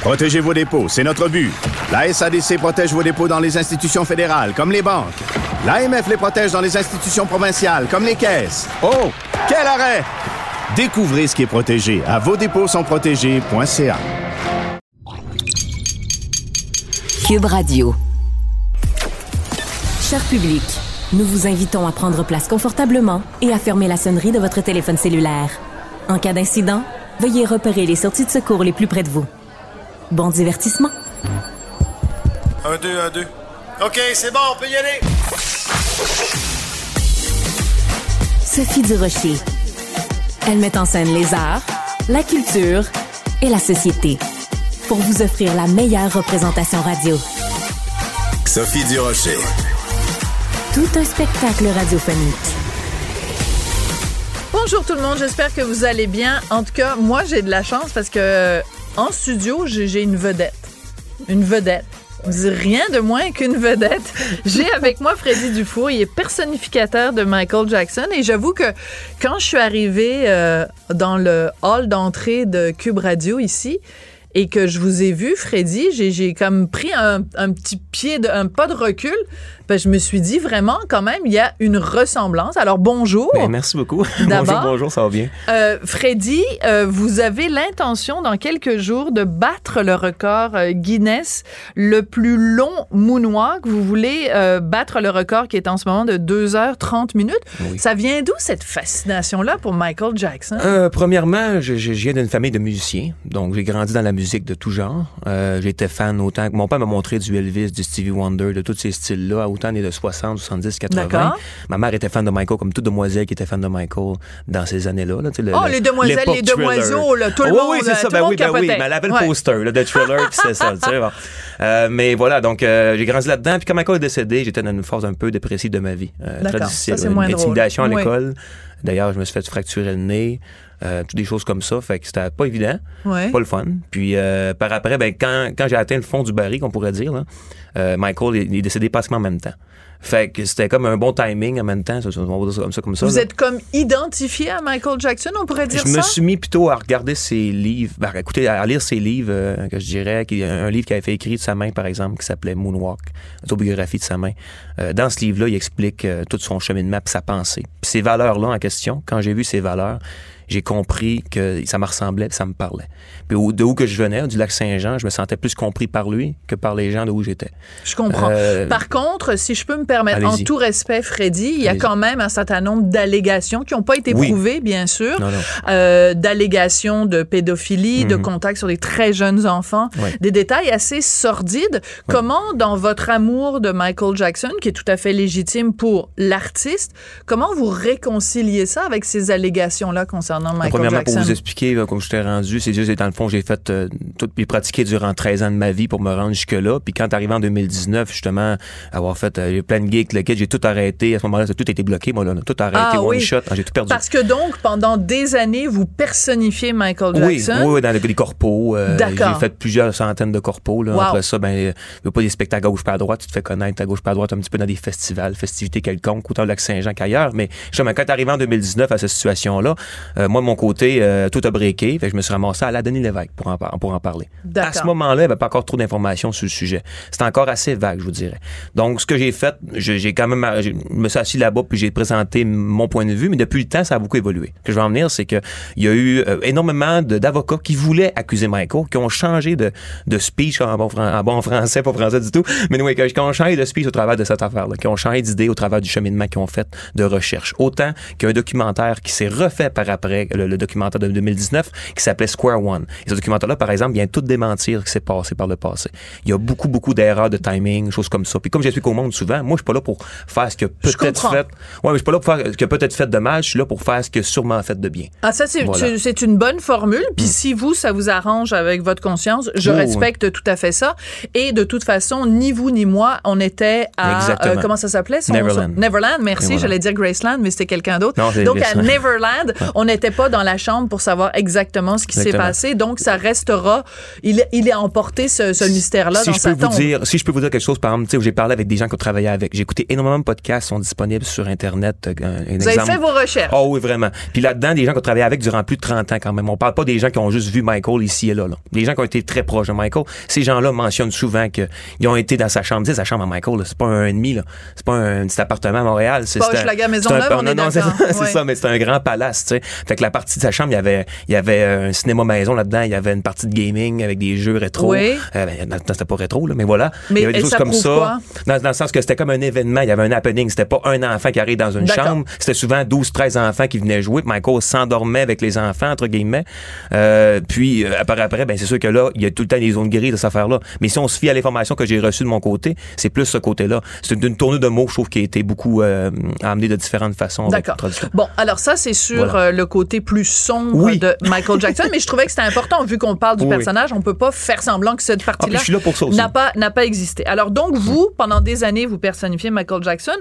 Protégez vos dépôts, c'est notre but. La SADC protège vos dépôts dans les institutions fédérales, comme les banques. L'AMF les protège dans les institutions provinciales, comme les caisses. Oh, quel arrêt! Découvrez ce qui est protégé à vos dépôts sont protégés.ca. Cube Radio. Cher public, nous vous invitons à prendre place confortablement et à fermer la sonnerie de votre téléphone cellulaire. En cas d'incident, veuillez repérer les sorties de secours les plus près de vous. Bon divertissement. Un, deux, un, deux. OK, c'est bon, on peut y aller. Sophie Durocher. Elle met en scène les arts, la culture et la société pour vous offrir la meilleure représentation radio. Sophie Durocher. Tout un spectacle radiophonique. Bonjour tout le monde, j'espère que vous allez bien. En tout cas, moi j'ai de la chance parce que en studio, j'ai une vedette. Une vedette. Rien de moins qu'une vedette. J'ai avec moi Freddy Dufour. Il est personnificateur de Michael Jackson. Et j'avoue que quand je suis arrivée euh, dans le hall d'entrée de Cube Radio ici, et que je vous ai vu, Freddy, j'ai- comme pris un, un petit pied, de, un pas de recul. Ben, je me suis dit vraiment, quand même, il y a une ressemblance. Alors, bonjour. Ben, merci beaucoup. Bonjour, bonjour, ça va bien? Euh, Freddy, euh, vous avez l'intention dans quelques jours de battre le record euh, Guinness, le plus long moonwalk. Vous voulez euh, battre le record qui est en ce moment de 2h30 minutes. Oui. Ça vient d'où cette fascination-là pour Michael Jackson? Premièrement, je, je- je viens d'une famille de musiciens, donc j'ai grandi dans la musique de tout genre. Euh, J'étais fan autant que mon père m'a montré du Elvis, du Stevie Wonder, de tous ces styles-là, autant des de 60, 70, 80. D'accord. Ma mère était fan de Michael, comme toute demoiselle qui était fan de Michael dans ces années-là. là, le- Oh, le- les demoiselles, les demoiseaux, là, tout le Oui, monde, Oui, euh, c'est ça. tout Ben oui, ben oui. Mais elle avait le Ouais. poster là, de Thriller, puis c'est ça. bon. Euh, mais voilà, donc euh, j'ai grandi là-dedans. Puis quand Michael est décédé, j'étais dans une phase un peu dépressive de ma vie. Euh, très difficile. Ça, Une drôle. intimidation à Oui. l'école. D'ailleurs, je me suis fait fracturer le nez. Euh, toutes des choses comme ça, fait que c'était pas évident, Ouais. pas le fun. Puis euh, par après, ben, quand, quand j'ai atteint le fond du baril, qu'on pourrait dire, là, euh, Michael est, est décédé pratiquement en même temps. Fait que c'était comme un bon timing en même temps, on va dire ça comme ça, comme ça. Vous là. êtes comme identifié à Michael Jackson, on pourrait dire Je me ça? suis mis plutôt à regarder ses livres, ben, à écouter, à lire ses livres, euh, que je dirais, qui, un livre qu'il avait fait écrit de sa main, par exemple, qui s'appelait Moonwalk, autobiographie de sa main. Euh, dans ce livre-là, il explique euh, tout son cheminement et sa pensée. Puis ces valeurs-là en question, quand j'ai vu ces valeurs, j'ai compris que ça me ressemblait, ça me parlait. Puis de où que je venais, du lac Saint-Jean, je me sentais plus compris par lui que par les gens de où j'étais. Je comprends. Euh, Par contre, si je peux me permettre, en tout respect, Freddy, il y a quand même un certain nombre d'allégations qui n'ont pas été Oui. prouvées, bien sûr, euh, d'allégations de pédophilie, de Mhm. contact sur des très jeunes enfants, des détails assez sordides. Comment, dans votre amour de Michael Jackson, qui est tout à fait légitime pour l'artiste, comment vous réconciliez ça avec ces allégations-là concernant Michael Premièrement, Jackson? pour vous expliquer, là, comme je t'ai rendu, c'est juste, dans le fond, j'ai fait euh, tout, puis pratiqué durant 13 ans de ma vie pour me rendre jusque-là. Puis quand arrivé en 2019, justement, avoir fait euh, j'ai plein de gigs, le kit, j'ai tout arrêté. À ce moment-là, ça a tout été bloqué. Moi, là, tout arrêté, Ah, one oui. shot. J'ai tout perdu. Parce que donc, pendant des années, vous personnifiez Michael Jackson. oui, oui, dans les, les corpos. euh, D'accord. j'ai fait plusieurs centaines de corpos. Là. Wow. Après ça, ben, euh, il pas des spectacles à gauche pas à droite. Tu te fais connaître à gauche pas à droite un petit peu dans des festivals, festivités quelconques, autant au lac Saint-Jean qu'ailleurs. Mais justement, quand arrivé en 2019 à cette situation-là, euh, moi, de mon côté, euh, tout a breaké. Fait que je me suis ramassé à la Denis Lévesque pour en, pour en parler. À ce moment-là, il n'y avait pas encore trop d'informations sur le sujet. C'était encore assez vague, je vous dirais. Donc, ce que j'ai fait, j'ai quand même, je me suis assis là-bas puis j'ai présenté mon point de vue, mais depuis le temps, ça a beaucoup évolué. Ce que je veux en venir, c'est que il y a eu euh, énormément d'avocats qui voulaient accuser Michael, qui ont changé de, de speech en bon, fran- en bon français, pas français du tout, mais oui, qui ont changé de speech au travers de cette affaire-là, qui ont changé d'idée au travers du cheminement qu'ils ont fait de recherche. Autant qu'il y a un documentaire qui s'est refait par après, le, le documentaire de 2019, qui s'appelait Square One. Et ce documentaire-là, par exemple, vient tout démentir ce qui s'est passé par le passé. Il y a beaucoup, beaucoup d'erreurs de timing, choses comme ça. Puis comme j'explique au monde souvent, moi, je suis pas là pour faire ce que peut-être fait. Ouais, mais je suis pas là pour faire ce que peut-être fait de mal. Je suis là pour faire ce que sûrement fait de bien. Ah, ça, c'est Voilà. une bonne formule. Puis si vous, ça vous arrange avec votre conscience, je Oh, respecte tout à fait ça. Et de toute façon, ni vous ni moi, on était à... Euh, comment ça s'appelait? Neverland. Neverland, merci. Voilà. J'allais dire Graceland, mais c'était quelqu'un d'autre. Donc, à. Neverland, on n'était pas dans la chambre pour savoir exactement ce qui s'est passé. Donc, ça restera... Il, il est emporté, ce, ce mystère-là, si dans je sa peux vous tombe. dire, si je peux vous dire quelque chose, par exemple, j'ai parlé avec des gens qui ont travaillé avec. J'ai écouté énormément de podcasts, sont disponibles sur Internet. euh, Un, un Vous avez fait vos recherches. Oh oui, vraiment. Puis là-dedans, des gens qui ont travaillé avec durant plus de 30 ans quand même. On parle pas des gens qui ont juste vu Michael ici et là. là. Des gens qui ont été très proches de Michael. Ces gens-là mentionnent souvent qu'ils ont été dans sa chambre. Tu sais, sa chambre à Michael, c'est pas un ennemi. C'est pas un petit appartement à Montréal. C'est Pas un- Hochelaga c'est un- Maisonneuve, on non, est non, c'est ça, mais c'est un grand palace, tu sais. Fait que la partie de sa chambre, il y avait, il y avait un cinéma maison là-dedans. Il y avait une partie de gaming avec des jeux rétro. Oui. Euh, ben, c'était pas rétro, là, mais voilà. Mais il y avait des choses ça comme ça. Dans, dans le sens que c'était comme un événement, il y avait un happening. C'était pas un enfant qui arrive dans une chambre. C'était souvent 12, 13 enfants qui venaient jouer. Puis Michael s'endormait avec les enfants, entre guillemets. Euh, puis, euh, après, après, ben, c'est sûr que là, il y a tout le temps des zones grises de cette affaire-là. Mais si on se fie à l'information que j'ai reçue de mon côté, c'est plus ce côté-là. C'est une, une tournée de mots, je trouve, qui a été beaucoup euh, amenée de différentes façons. D'accord. Bon, alors ça, c'est sur Voilà. euh, le côté plus sombre Oui. de Michael Jackson, mais je trouvais que c'était important, vu qu'on parle du Oui. personnage, on peut pas faire semblant que cette Ah, partie-là n'a pas, n'a pas existé. Alors donc, vous, pendant des années, vous personnifiez Michael Jackson,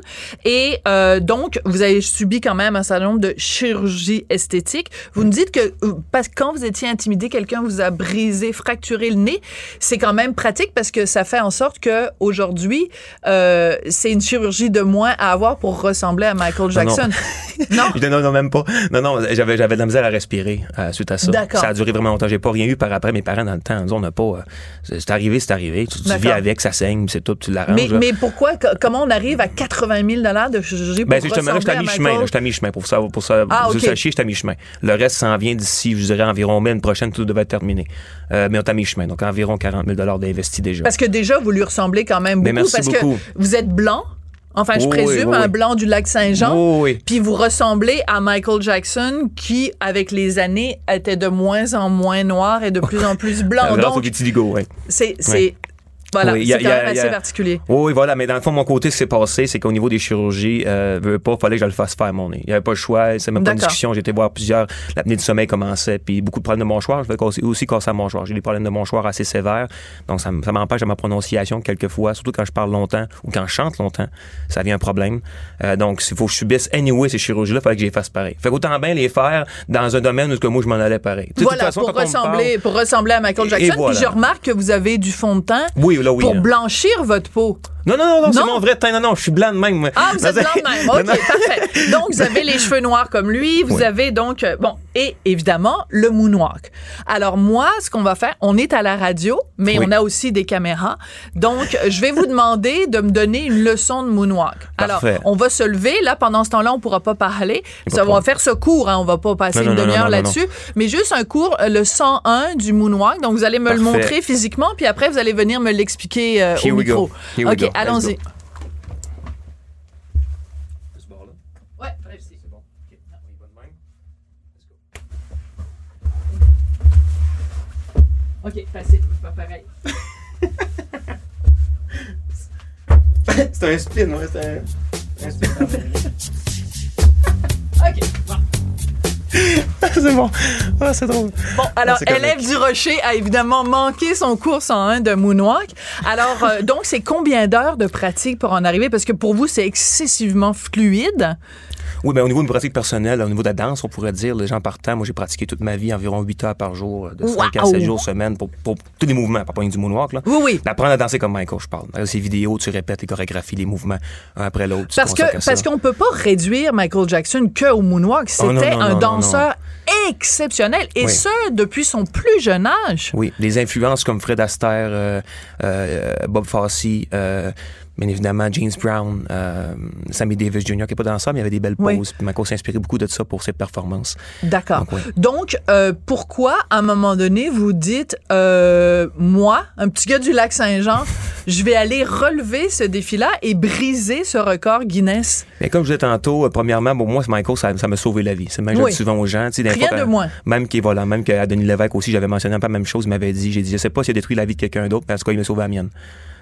et euh, donc, vous avez subi quand même un certain nombre de chirurgies esthétiques. Vous nous dites que euh, parce que quand vous étiez intimidé, quelqu'un vous a brisé, fracturé le nez. C'est quand même pratique parce que ça fait en sorte que aujourd'hui, euh, c'est une chirurgie de moins à avoir pour ressembler à Michael Non, non. Jackson. non? Je dis non, non, même pas. Non, non, j'avais, j'avais de la misère à respirer euh, suite à ça. Ça a duré vraiment longtemps. J'ai pas rien eu par après. Mes parents, dans le temps, on n'a pas. euh, c'est arrivé, c'est arrivé. Tu, vis avec, ça saigne, c'est tout, tu l'arranges. Mais, mais pourquoi, co- comment on arrive à 80 000 de chirurgie pour Ben, c'est justement ressembler à mi-chemin. suis à mi-chemin. Pour ça, pour ça, Ah, vous ok. sachiez, je suis à mi-chemin. Le reste s'en vient d'ici, je dirais, environ mai. L'année prochaine, tout devait être terminé. Euh, mais on est à mi-chemin. Donc, environ 40 000 d'investis déjà. Parce que déjà, vous lui ressemblez quand même beaucoup. Ben, merci parce beaucoup. que vous êtes blanc. Enfin, je présume, oui, un blanc du lac Saint-Jean. Oui, oui. Puis vous ressemblez à Michael Jackson, qui, avec les années, était de moins en moins noir et de plus en plus blanc. Donc, vitiligo, oui. c'est. Voilà, Oui, il y c'est a- quand même assez a- particulier. Oui, voilà. Mais dans le fond, mon côté, ce qui s'est passé, c'est qu'au niveau des chirurgies, euh, veux pas, fallait que je le fasse faire mon nez. Il n'y avait pas le choix. C'est même pas une discussion. Été voir plusieurs. L'apnée du sommeil commençait, puis beaucoup de problèmes de mâchoire. Je vais aussi, casser la mâchoire. J'ai des problèmes de mâchoire assez sévères. Donc, ça, ça m'empêche de ma prononciation quelquefois, surtout quand je parle longtemps ou quand je chante longtemps. Ça devient un problème. Euh, donc, s'il faut que je subisse anyway ces chirurgies-là, il fallait que je les fasse pareil. Fait qu'autant bien les faire dans un domaine où que moi, je m'en allais pareil. De toute Voilà, façon, pour, ressembler, parle- pour ressembler à Michael Et- Jackson. et voilà. Puis je remarque que vous avez du fond de teint Oui, oui. pour là. blanchir votre peau. Non, non, non, non, c'est mon vrai teint. Non, non, je suis blanc de même. Ah, vous êtes blanc de même. OK, parfait. Donc, vous avez les cheveux noirs comme lui. Vous Oui. avez donc, euh, bon, et évidemment, le moonwalk. Alors, moi, ce qu'on va faire, on est à la radio, mais Oui. on a aussi des caméras. Donc, je vais vous demander de me donner une leçon de moonwalk. Alors, Parfait. on va se lever. Là, pendant ce temps-là, on pourra pas parler. Ça, on va faire ce cours. Hein, on va pas passer Non, une demi-heure là-dessus. Mais juste un cours, euh, le 101 du moonwalk. Donc, vous allez me le montrer physiquement, puis après, vous allez venir me l'expliquer euh, au micro. OK, allons-y. go. Ouais, bref, c'est bon. OK, facile, pas pareil. C'est un spin, ouais, c'est un, un spin. OK, bon. C'est bon. Ah, c'est drôle. Bon, alors, c'est correct. élève du Rocher a évidemment manqué son cours 101 de Moonwalk. Alors, euh, donc, c'est combien d'heures de pratique pour en arriver? Parce que pour vous, c'est excessivement fluide. Oui, mais au niveau de pratique personnelle, au niveau de la danse, on pourrait dire, les gens partant, moi j'ai pratiqué toute ma vie environ 8 heures par jour, de 5 à Wow! 7 jours semaine pour, pour tous les mouvements, pas pas du moonwalk. Là. Oui, oui. Apprendre à danser comme Michael, je parle. Dans ces vidéos, tu répètes les chorégraphies, les mouvements, un après l'autre. Parce que parce qu'on peut pas réduire Michael Jackson que au moonwalk. Oh, non, C'était non, un non, danseur exceptionnel et Oui. ce depuis son plus jeune âge. Oui, des influences comme Fred Astaire, euh, euh, Bob Fosse, euh, bien évidemment James Brown, euh, Sammy Davis Jr. qui n'est pas danseur, mais il avait des belles Oui. poses. Puis Michael s'inspirait beaucoup de ça pour ses performances. D'accord. Donc, oui. Donc, euh, pourquoi, à un moment donné, vous dites, euh, moi, un petit gars du lac Saint-Jean, je vais aller relever ce défi-là et briser ce record Guinness? Mais comme je disais tantôt, premièrement, bon, moi, Michael, ça, ça m'a sauvé la vie. C'est même Oui. souvent aux gens. Rien de moins. Même qui voilà, même qu'à Denis Lévesque aussi, j'avais mentionné un peu la même chose. Il m'avait dit, j'ai dit, je sais pas s'il a détruit la vie de quelqu'un d'autre, mais en tout cas, il m'a sauvé la mienne.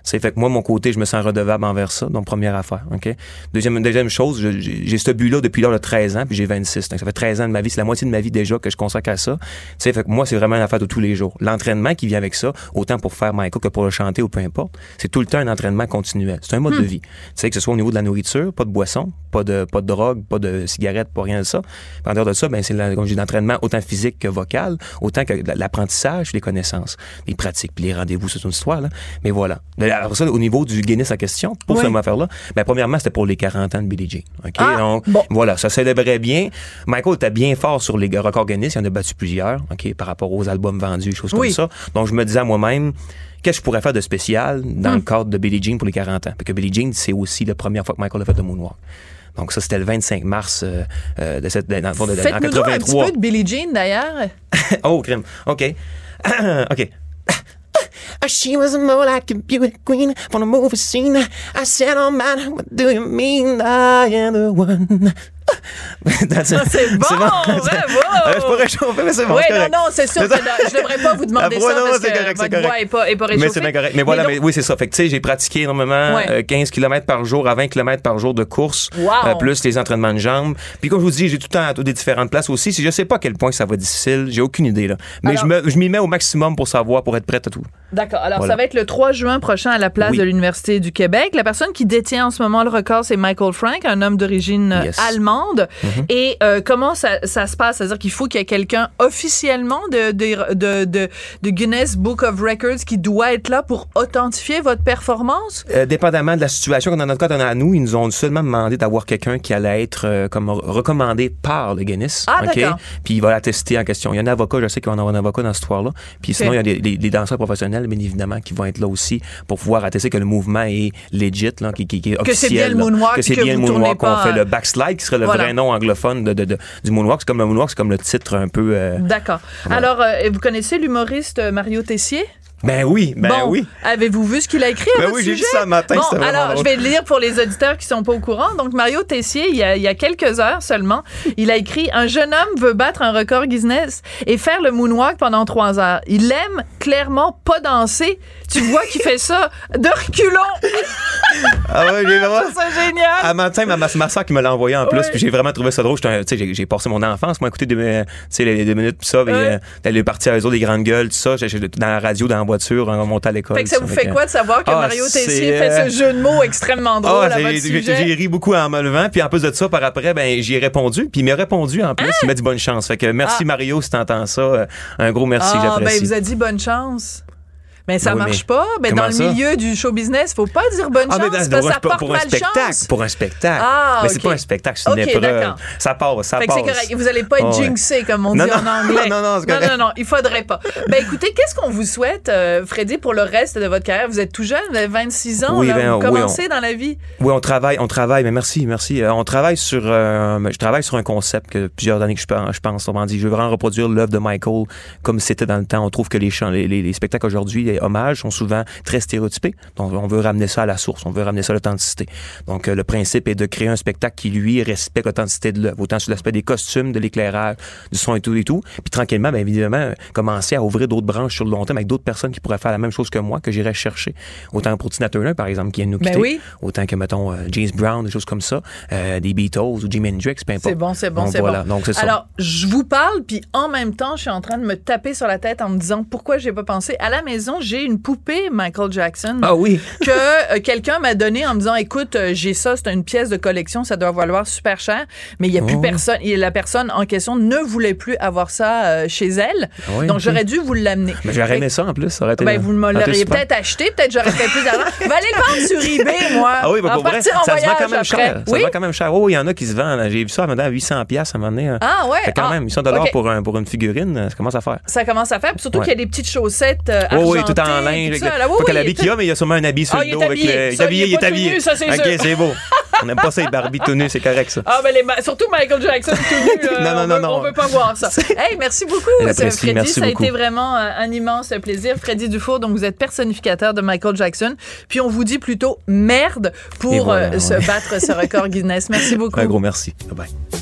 C'est fait que moi, mon côté, je me sens redevable envers ça. Donc, première affaire. OK? Deuxième, deuxième chose, j'ai ce but-là depuis l'âge de 13 ans, puis j'ai 26. Donc, ça fait 13 ans de ma vie. C'est la moitié de ma vie déjà que je consacre à ça. Sais, fait que moi, c'est vraiment une affaire de tous les jours. L'entraînement qui vient avec ça, autant pour faire Michael que pour le chanter ou peu importe, c'est tout le temps un entraînement continuel. C'est un mode de vie. Tu sais, que ce soit au niveau de la nourriture, pas de boisson, pas de, pas de drogue, pas de cigarette, pas rien de ça. Puis en dehors de ça, ben, c'est l'entraînement autant physique que vocal, autant que l'apprentissage, les connaissances, les pratiques, puis les rendez-vous, c'est une histoire, là. Mais voilà. Alors ça, au niveau du Guinness en question, pour Oui. cette affaire-là, ben, premièrement, c'était pour les 40 ans de Billie Jean. OK? Ah, Donc, bon. voilà, ça célébrait bien. Michael était bien fort sur les records Guinness. Il en a battu plusieurs, OK, par rapport aux albums vendus, choses Oui. comme ça. Donc, je me disais à moi-même, qu'est-ce que je pourrais faire de spécial dans Hmm. le cadre de Billie Jean pour les 40 ans? Parce que Billie Jean, c'est aussi la première fois que Michael a fait le moonwalk. Donc, ça, c'était le 25 mars euh, euh, de cette, le fond, de, en Faites-nous donc un petit 83. peu de Billie Jean, d'ailleurs. oh, crime. OK. OK. Uh, she was more like a beauty queen from the movie scene. I said, oh man, what do you mean? I am the one. Ah, c'est bon! Euh, je pourrais chauffer, mais c'est bon. oui, non, non, c'est sûr que je devrais pas vous demander Ah, ça ouais, non, parce c'est que correct, votre correct. voix est pas, est pas réchauffée. Mais c'est bien correct. Mais voilà, donc- mais oui, c'est ça. Fait que, tu sais, j'ai pratiqué énormément, Ouais. euh, 15 km par jour à 20 km par jour de course, Wow. euh, plus les entraînements de jambes. Puis comme je vous dis, j'ai tout le temps à des différentes places aussi. Si je sais pas à quel point ça va être difficile, j'ai aucune idée, là. Mais Alors- je me- m'y mets au maximum pour savoir, pour être prête à tout. D'accord. Alors, Voilà. ça va être le 3 juin prochain à la place Oui. de l'Université du Québec. La personne qui détient en ce moment le record, c'est Michael Frank, un homme d'origine Yes. allemande. Mhm. Et euh, comment ça, ça se passe? C'est-à-dire qu'il faut qu'il y ait quelqu'un officiellement de, de, de, de, de Guinness Book of Records qui doit être là pour authentifier votre performance? Euh, dépendamment de la situation, dans notre cas, à nous, ils nous ont seulement demandé d'avoir quelqu'un qui allait être euh, comme re- recommandé par le Guinness. Ah, OK? d'accord. Puis il va l'attester en question. Il y a un avocat, je sais qu'il va en avoir un avocat dans cette histoire-là. Puis sinon, il y a des, des- des danseurs professionnels, bien évidemment, qui vont être là aussi pour pouvoir attester que le mouvement est legit, là, qui, qui- qui est Que c'est officiel. bien le là. moonwalk, Que c'est bien le moonwalk qu'on fait. Le backslide, qui serait le Voilà. vrai nom anglophone de, de- de- du moonwalk. C'est comme le moonwalk, c'est comme le titre un peu... euh, D'accord. Alors, euh, vous connaissez l'humoriste euh, Mario Tessier? Ben oui, ben bon, oui. avez-vous vu ce qu'il a écrit à Ben votre oui, j'ai vu ça matin, Bon, vraiment alors, je vais le lire pour les auditeurs qui sont pas au courant. Donc, Mario Tessier, il y a, il y a quelques heures seulement, il a écrit « Un jeune homme veut battre un record Guinness et faire le moonwalk pendant trois heures. Il aime clairement pas danser. Tu vois qu'il fait ça de reculons. Ah ouais, j'ai vraiment... C'est génial. À matin, ma, ma, soeur qui me l'a envoyé en plus, Ouais. puis j'ai vraiment trouvé ça drôle. J'ai j'ai passé mon enfance, moi, écouter deux, sais, les, deux minutes, puis ça, puis Ouais. euh, d'aller partir à eux autres, des grandes gueules, tout ça. J'étais dans la radio, dans voiture, en montant à l'école. Fait que ça vous Fait quoi de savoir que Ah, Mario Tessier euh, fait ce jeu de mots extrêmement drôle Ah, j'ai j'ai ri beaucoup en me levant, puis en plus de ça, par après, ben, j'y ai répondu, puis il m'a répondu en plus, il m'a dit bonne chance. Fait que merci Ah. Mario si t'entends ça, euh, un gros merci, Ah, ben, j'apprécie. il vous a dit bonne chance. Mais ça Ben oui, marche mais pas. Ben, comment dans le ça? milieu du show business, faut pas dire bonne Ah, chance mais parce que ça porte pour un spectacle, malchance. pour un spectacle. Ah, mais ok. c'est pas un spectacle, c'est une Ok, épreuve. Ça passe, ça c'est correct. Vous allez pas être ouais. jinxé, comme on Non, dit non. en anglais. Non, non, non, correct. non, non, il faudrait pas. Ben écoutez, qu'est-ce qu'on vous souhaite, euh, Freddy, pour le reste de votre carrière? Vous êtes tout jeune, vous avez 26 ans, Oui, là, ben, vous oui, commencez dans la vie. Oui, on travaille, on travaille, mais merci, merci. Euh, on travaille sur, euh, je travaille sur un concept que plusieurs années que je, pense- je pense. On dit, je veux vraiment reproduire l'œuvre de Michael comme c'était dans le temps. On trouve que les, chants, les, les, les spectacles aujourd'hui, les hommages sont souvent très stéréotypés. Donc, on veut ramener ça à la source, on veut ramener ça à l'authenticité. Donc, euh, le principe est de créer un spectacle qui, lui, respecte l'authenticité de l'œuvre, autant sur l'aspect des costumes, de l'éclairage, du son et tout et tout. Puis tranquillement, bien évidemment, commencer à ouvrir d'autres branches sur le long terme avec d'autres personnes qui pourraient faire la même chose que moi, que j'irais chercher. Autant pour Tina Turner, par exemple, qui vient de nous Ben quitter. oui. Autant que, mettons, euh, James Brown, des choses comme ça, euh, des Beatles ou Jimi Hendrix, peu importe. C'est bon, c'est bon, c'est voilà. bon. Donc, c'est ça. Alors, je vous parle, puis en même temps, je suis en train de me taper sur la tête en me disant pourquoi j'ai pas pensé. À la maison, j'ai une poupée Michael Jackson. Ah oui. que euh, quelqu'un m'a donné en me disant écoute euh, j'ai ça c'est une pièce de collection ça doit valoir super cher mais il y a plus Oh. personne et la personne en question ne voulait plus avoir ça euh, chez elle Ah oui, donc j'aurais dû vous l'amener Mais j'aurais aimé ça en plus. Ça aurait été ben, vous me l'auriez peut-être acheté, peut-être j'aurais fait plus d'argent. Va aller le vendre sur eBay, moi. Ah oui, bah, En pour vrai, ça se vend quand même après. cher. Ça se vend quand même cher. Oh, il y en a qui se vendent. J'ai vu ça à 800 pièces à un moment donné. Ah ouais. Fait quand Ah, même, 800 dollars pour, un, pour une figurine, ça commence à faire. Ça commence à faire. Puis surtout Ouais. qu'il y a des petites chaussettes euh, Oh oui, tout en linge. ça. Là, oui, pas oui, il- qu'il y a, mais il y a sûrement un habit sur Ah, le est dos. avec le- Il est Ça, habillé, il est est habillé. nu, ça, c'est Ok, c'est beau. On n'aime pas ça, les Barbie tout nus, c'est correct ça. Ah, ben les ma- surtout Michael Jackson tout nu. euh, Non, non, on non, veut, non. On veut pas voir ça. Hey, merci beaucoup, ce Freddy. merci ça a beaucoup. été vraiment euh, un immense plaisir. Freddy Dufour, donc vous êtes personnificateur de Michael Jackson. Puis on vous dit plutôt merde pour voilà, euh, se battre ce record Guinness. Merci beaucoup. Un gros merci. Bye bye.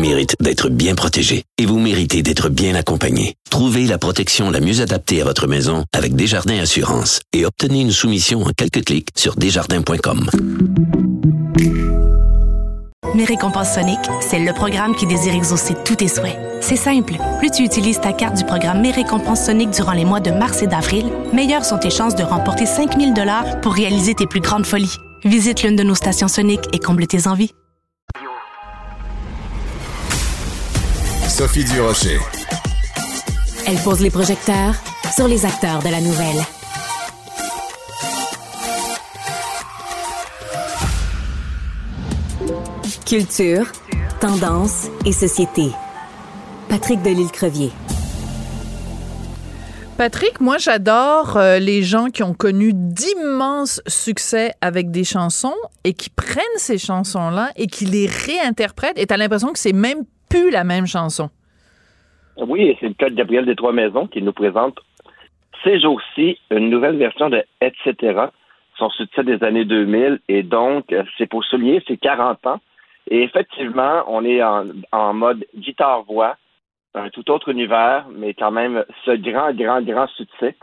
Mérite d'être bien protégée et vous méritez d'être bien accompagné. Trouvez la protection la mieux adaptée à votre maison avec Desjardins Assurance et obtenez une soumission en quelques clics sur desjardins.com. Mes récompenses Sonic, c'est le programme qui désire exaucer tous tes souhaits. C'est simple. Plus tu utilises ta carte du programme Mes récompenses Sonic durant les mois de mars et d'avril, meilleures sont tes chances de remporter 5000 dollars pour réaliser tes plus grandes folies. Visite l'une de nos stations Sonic et comble tes envies. Sophie Durocher. Elle pose les projecteurs sur les acteurs de la nouvelle. Culture, tendance et société. Patrick Delisle-Crevier. Patrick, moi j'adore euh, les gens qui ont connu d'immenses succès avec des chansons et qui prennent ces chansons-là et qui les réinterprètent et t'as l'impression que c'est même plus la même chanson. Oui, c'est le cas de Gabriel des Trois Maisons qui nous présente ces jours-ci une nouvelle version de Etc. Son succès des années 2000 et donc c'est pour souligner ses 40 ans. Et effectivement, on est en, en mode guitare-voix, un tout autre univers, mais quand même ce grand, grand, grand succès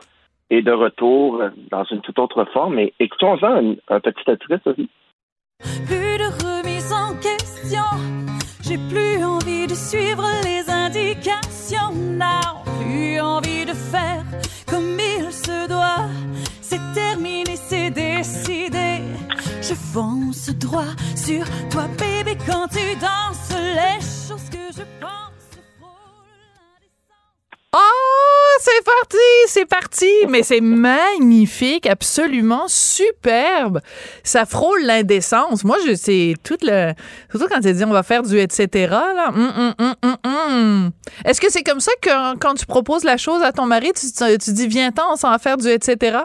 est de retour dans une toute autre forme. Et écoutons-en un, un petit extrait, Sophie. Plus de remise en question. J'ai plus envie de suivre les indications. Now, plus envie de faire comme il se doit. C'est terminé, c'est décidé. Je fonce droit sur toi, baby, quand tu danses les choses que je pense. Oh, c'est parti, c'est parti, mais c'est magnifique, absolument superbe. Ça frôle l'indécence. Moi, je c'est tout le surtout quand tu dis on va faire du etc hum, hum, hum. Est-ce que c'est comme ça que quand tu proposes la chose à ton mari, tu, tu dis viens-t'en, on s'en va faire du etc.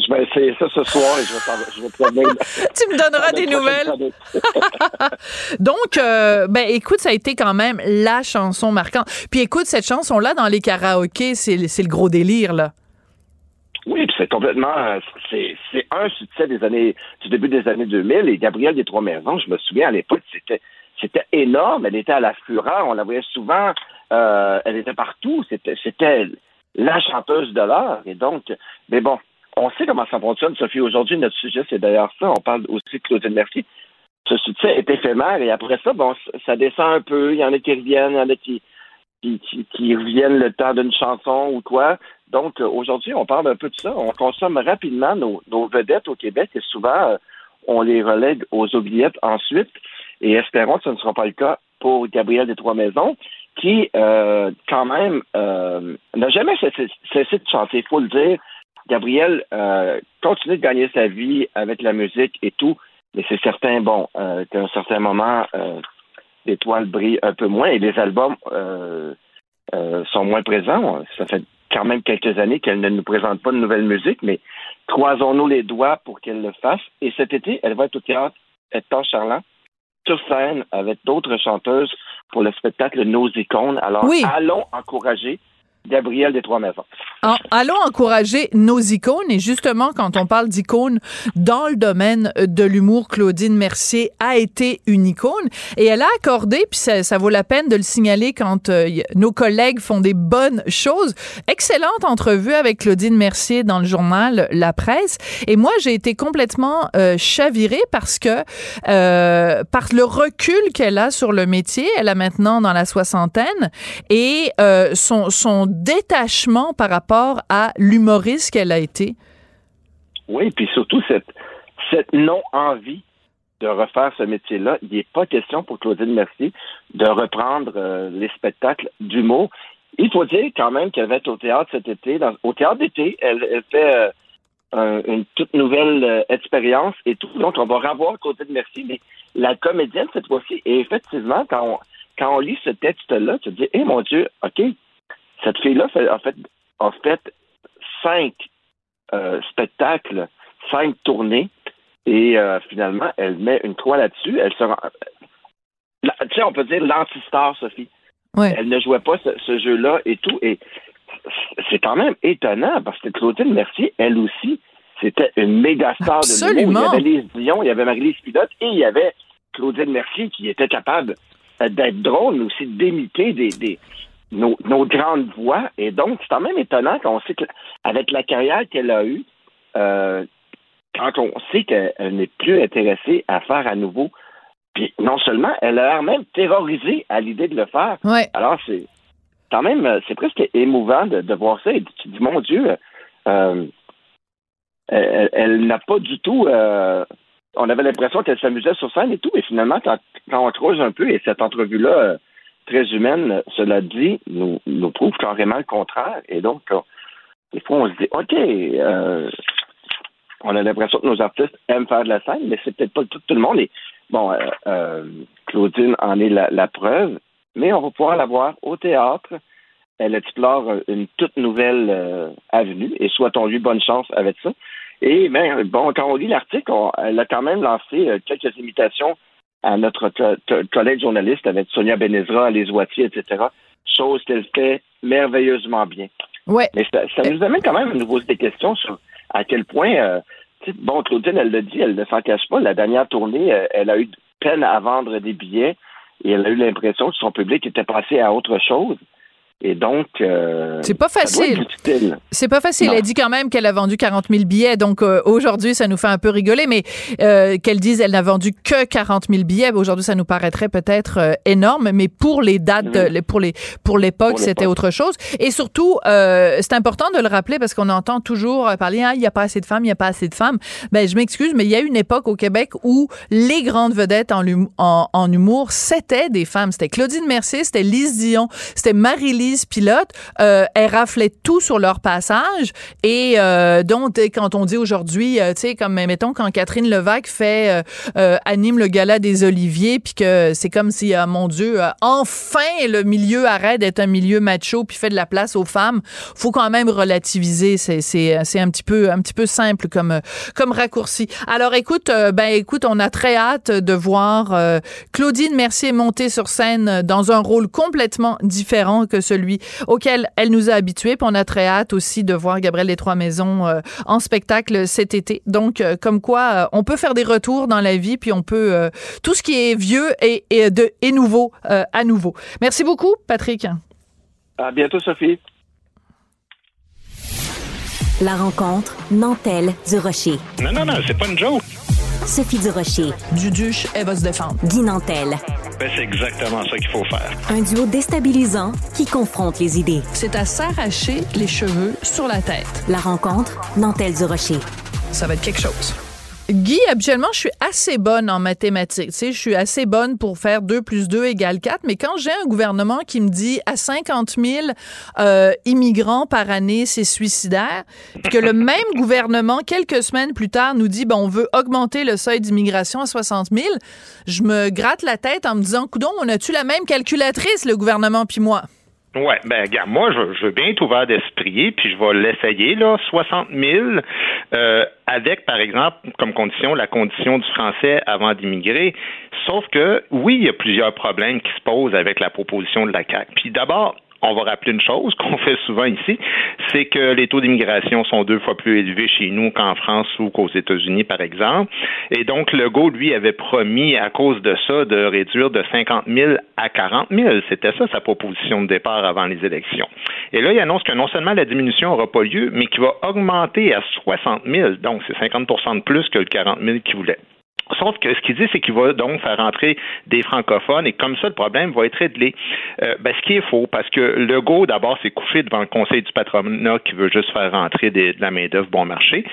Je vais essayer ça ce soir et je vais, je vais te donner- tu me donneras des nouvelles. Donc, euh, ben écoute, ça a été quand même la chanson marquante. Puis écoute, cette chanson-là dans les karaokés, c'est c'est le gros délire là. Oui, puis c'est complètement, euh, c'est, c'est un succès des années, du début des années 2000. Et Gabrielle des Trois Maisons, je me souviens à l'époque, c'était, c'était énorme. Elle était à la fureur, on la voyait souvent. euh, elle était partout. C'était, c'était la chanteuse de l'heure. Et donc, mais bon, on sait comment ça fonctionne, Sophie. Aujourd'hui, notre sujet, c'est d'ailleurs ça. On parle aussi de Claudine Mercier. Ce succès est éphémère et après ça, bon, ça descend un peu. Il y en a qui reviennent, il y en a qui, qui, reviennent le temps d'une chanson ou quoi. Donc, euh, aujourd'hui, on parle un peu de ça. On consomme rapidement nos, vedettes au Québec et souvent, euh, on les relègue aux oubliettes ensuite. Et espérons que ce ne sera pas le cas pour Gabriel des Trois Maisons, qui, euh, quand même, n'a jamais cessé, cessé de chanter, il faut le dire. Gabriel euh, continue de gagner sa vie avec la musique et tout, mais c'est certain, bon, euh, qu'à un certain moment, euh, l'étoile brille un peu moins et les albums euh, euh, sont moins présents. Ça fait quand même quelques années qu'elle ne nous présente pas de nouvelle musique, mais croisons-nous les doigts pour qu'elle le fasse. Et cet été, elle va être au théâtre Hector Charland, sur scène avec d'autres chanteuses pour le spectacle Nos icônes. Alors, Oui. allons encourager Gabriel des Trois Maisons. Allons encourager nos icônes. Et justement, quand on parle d'icônes dans le domaine de l'humour, Claudine Mercier a été une icône. Et elle a accordé, puis ça, ça vaut la peine de le signaler quand euh, nos collègues font des bonnes choses. Excellente entrevue avec Claudine Mercier dans le journal La Presse. Et moi, j'ai été complètement euh, chavirée parce que, euh, par le recul qu'elle a sur le métier, elle a maintenant dans la soixantaine, et euh, son, son détachement par rapport à l'humoriste qu'elle a été. Oui, puis surtout cette, cette non-envie de refaire ce métier-là. Il n'est pas question pour Claudine Mercier de reprendre euh, les spectacles d'humour. Il faut dire quand même qu'elle va être au théâtre cet été. Au théâtre d'été, elle, fait euh, un- une toute nouvelle euh, expérience et tout. Donc, on va revoir côté de Merci, mais la comédienne, cette fois-ci, et effectivement, quand on, quand on lit ce texte-là, tu te dis, eh mon Dieu, OK, cette fille-là a fait, a fait cinq euh, spectacles, cinq tournées, et euh, finalement, elle met une croix là-dessus. Elle se rend- la- tu sais, on peut dire l'anti-star, Sophie. Ouais. Elle ne jouait pas ce, ce jeu-là et tout. Et c'est quand même étonnant parce que Claudine Mercier, elle aussi, c'était une méga star de l'humour. Il y avait Lise Dion, il y avait Marie-Lise Pilote et il y avait Claudine Mercier qui était capable d'être drôle, mais aussi d'imiter des, des, nos, nos grandes voix. Et donc, c'est quand même étonnant qu'on sait qu'avec la carrière qu'elle a eue, euh, quand on sait qu'elle elle n'est plus intéressée à faire à nouveau, puis non seulement, elle a l'air même terrorisée à l'idée de le faire. Ouais. Alors, c'est quand même, euh, c'est presque émouvant de, de voir ça. Et tu dis, mon Dieu, euh, elle, elle n'a pas du tout. euh, on avait l'impression qu'elle s'amusait sur scène et tout, et finalement, quand, quand on creuse un peu, et cette entrevue-là, très humaine, cela dit, nous, nous prouve carrément le contraire. Et donc, euh, des fois, on se dit, OK, euh, on a l'impression que nos artistes aiment faire de la scène, mais c'est peut-être pas tout, le monde. Et bon, euh, euh, Claudine en est la, la preuve, mais on va pouvoir la voir au théâtre. Elle explore une toute nouvelle avenue et souhaitons-lui bonne chance avec ça. Et ben, bon, quand on lit l'article, elle a quand même lancé quelques imitations à notre co- co- collègue journaliste avec Sonia Benezra, Les Oitiers, etc. Chose qu'elle fait merveilleusement bien. Ouais. Mais ça, ça nous amène quand même à nous poser des questions sur à quel point, euh, bon, Claudine, elle le dit, elle ne s'en cache pas. La dernière tournée, euh, elle a eu peine à vendre des billets et elle a eu l'impression que son public était passé à autre chose. Et donc, euh, C'est pas facile. C'est pas facile. Non. Elle dit quand même qu'elle a vendu 40 000 billets. Donc euh, aujourd'hui, ça nous fait un peu rigoler, mais euh, qu'elle dise elle n'a vendu que 40 000 billets, ben, aujourd'hui, ça nous paraîtrait peut-être euh, énorme. Mais pour les dates, pour les pour l'époque, c'était autre chose. Et surtout, euh, c'est important de le rappeler parce qu'on entend toujours euh, parler ah, il y a pas assez de femmes, il y a pas assez de femmes. Ben je m'excuse, mais il y a une époque au Québec où les grandes vedettes en, en, en humour, c'était des femmes. C'était Claudine Mercier, c'était Lise Dion, c'était Marie-Lise Pilote. Euh, elles raflaient tout sur leur passage. Et euh, donc, quand on dit aujourd'hui, euh, tu sais, comme, mettons, quand Catherine Levac fait, euh, anime le gala des Oliviers, puis que c'est comme si, mon Dieu, enfin, le milieu arrête d'être un milieu macho, puis fait de la place aux femmes. Faut quand même relativiser. C'est, c'est, c'est un petit peu, un petit peu simple comme, comme raccourci. Alors, écoute, ben, écoute, on a très hâte de voir Claudine Mercier monter sur scène dans un rôle complètement différent que celui auquel elle nous a habitués. Puis on a très hâte aussi de voir Gabriel des Trois Maisons euh, en spectacle cet été. Donc, euh, comme quoi, euh, on peut faire des retours dans la vie, puis on peut euh, tout ce qui est vieux et, et de et nouveau euh, à nouveau. Merci beaucoup, Patrick. À bientôt, Sophie. La rencontre Nantel du Rocher. Non, non, non, c'est pas une joke. Sophie du Rocher. Duduche, elle va se défendre. Guy Nantel. Ben, c'est exactement ça qu'il faut faire. Un duo déstabilisant qui confronte les idées. C'est à s'arracher les cheveux sur la tête. La rencontre Nantel du Rocher. Ça va être quelque chose. Guy, habituellement, je suis assez bonne en mathématiques. Tu sais, je suis assez bonne pour faire 2 plus 2 égale 4. Mais quand j'ai un gouvernement qui me dit à 50 000 euh, immigrants par année, c'est suicidaire, puis que le même gouvernement, quelques semaines plus tard, nous dit, ben, on veut augmenter le seuil d'immigration à 60 000, je me gratte la tête en me disant, coudon, on a-tu la même calculatrice, le gouvernement puis moi? Ouais, ben regarde, moi, je, je veux bien être ouvert d'esprit, puis je vais l'essayer, là, 60 000, euh, avec, par exemple, comme condition, la condition du français avant d'immigrer. Sauf que, oui, il y a plusieurs problèmes qui se posent avec la proposition de la CAQ. Puis d'abord, on va rappeler une chose qu'on fait souvent ici, c'est que les taux d'immigration sont deux fois plus élevés chez nous qu'en France ou qu'aux États-Unis, par exemple. Et donc, Legault, lui, avait promis, à cause de ça, de réduire de 50 000 à 40 000. C'était ça sa proposition de départ avant les élections. Et là, il annonce que non seulement la diminution n'aura pas lieu, mais qu'il va augmenter à 60 000. Donc, c'est 50% de plus que le 40 000 qu'il voulait. Sauf que ce qu'il dit, c'est qu'il va donc faire entrer des francophones et comme ça, le problème va être réglé. Euh, ben, ce qui est faux, parce que Legault, d'abord, s'est couché devant le conseil du patronat qui veut juste faire rentrer des- de la main-d'œuvre bon marché.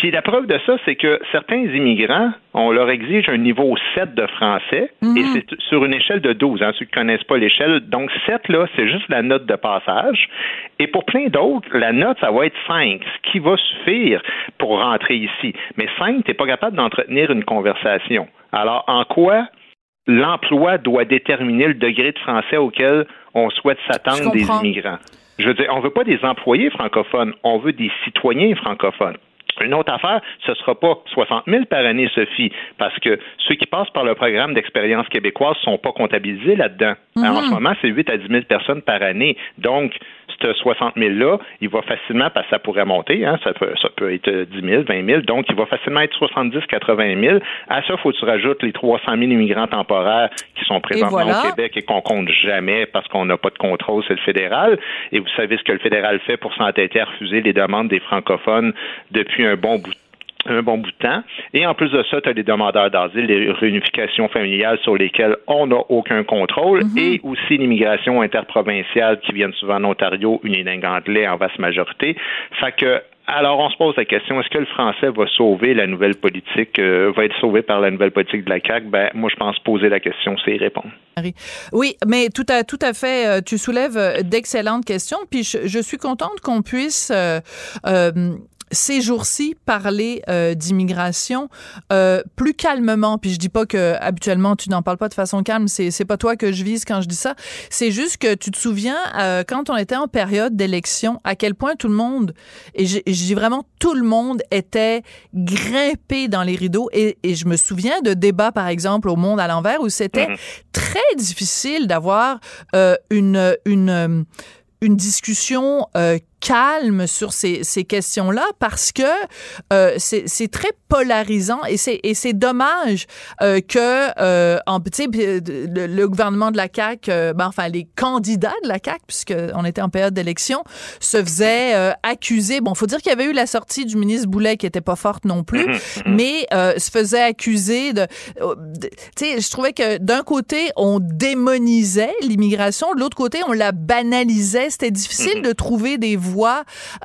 Puis la preuve de ça, c'est que certains immigrants, on leur exige un niveau 7 de français, Mhm. et c'est sur une échelle de 12, hein, ceux qui ne connaissent pas l'échelle. Donc 7, là, c'est juste la note de passage. Et pour plein d'autres, la note, ça va être 5, ce qui va suffire pour rentrer ici. Mais 5, tu n'es pas capable d'entretenir une conversation. Alors, en quoi l'emploi doit déterminer le degré de français auquel on souhaite s'attendre des immigrants? Je veux dire, on veut pas des employés francophones, on veut des citoyens francophones. Une autre affaire, ce ne sera pas 60 000 par année, Sophie, parce que ceux qui passent par le programme d'expérience québécoise ne sont pas comptabilisés là-dedans. Alors, En ce moment, c'est 8 à 10 000 personnes par année. Donc, ce 60 000-là, il va facilement, parce que ça pourrait monter, hein, ça, peut, ça peut être 10 000, 20 000, donc il va facilement être 70 80 000. À ça, il faut que tu rajoutes les 300 000 immigrants temporaires qui sont présentement voilà. au Québec et qu'on compte jamais parce qu'on n'a pas de contrôle, c'est le fédéral. Et vous savez ce que le fédéral fait pour s'entêter à refuser les demandes des francophones depuis un bon bout un bon bout de temps. Et en plus de ça, tu as les demandeurs d'asile, les réunifications familiales sur lesquelles on n'a aucun contrôle, et aussi l'immigration interprovinciale qui viennent souvent en Ontario, unilingue anglais en vaste majorité. Fait que alors, on se pose la question, est-ce que le français va sauver la nouvelle politique, euh, va être sauvé par la nouvelle politique de la CAQ? Ben, moi, je pense poser la question, c'est répondre. Marie. Oui, mais tout à, tout à fait, euh, tu soulèves euh, d'excellentes questions, puis je, je suis contente qu'on puisse... euh, euh, ces jours-ci parler euh, d'immigration euh, plus calmement. Puis je dis pas que habituellement tu n'en parles pas de façon calme. C'est c'est pas toi que je vise quand je dis ça. C'est juste que tu te souviens euh, quand on était en période d'élection à quel point tout le monde et je je dis vraiment tout le monde était grimpé dans les rideaux. Et, et je me souviens de débats par exemple au Monde à l'envers où c'était Mhm. très difficile d'avoir euh, une une une discussion euh, calme sur ces, ces questions-là parce que euh, c'est très polarisant et c'est et c'est dommage euh, que euh, en tu sais le, le gouvernement de la CAQ euh, ben, enfin les candidats de la CAQ puisque on était en période d'élection se faisaient euh, accuser. Bon faut dire qu'il y avait eu la sortie du ministre Boulet qui était pas forte non plus mais euh, se faisait accuser de, euh, de- tu sais je trouvais que d'un côté on démonisait l'immigration de l'autre côté on la banalisait. C'était difficile de trouver des voies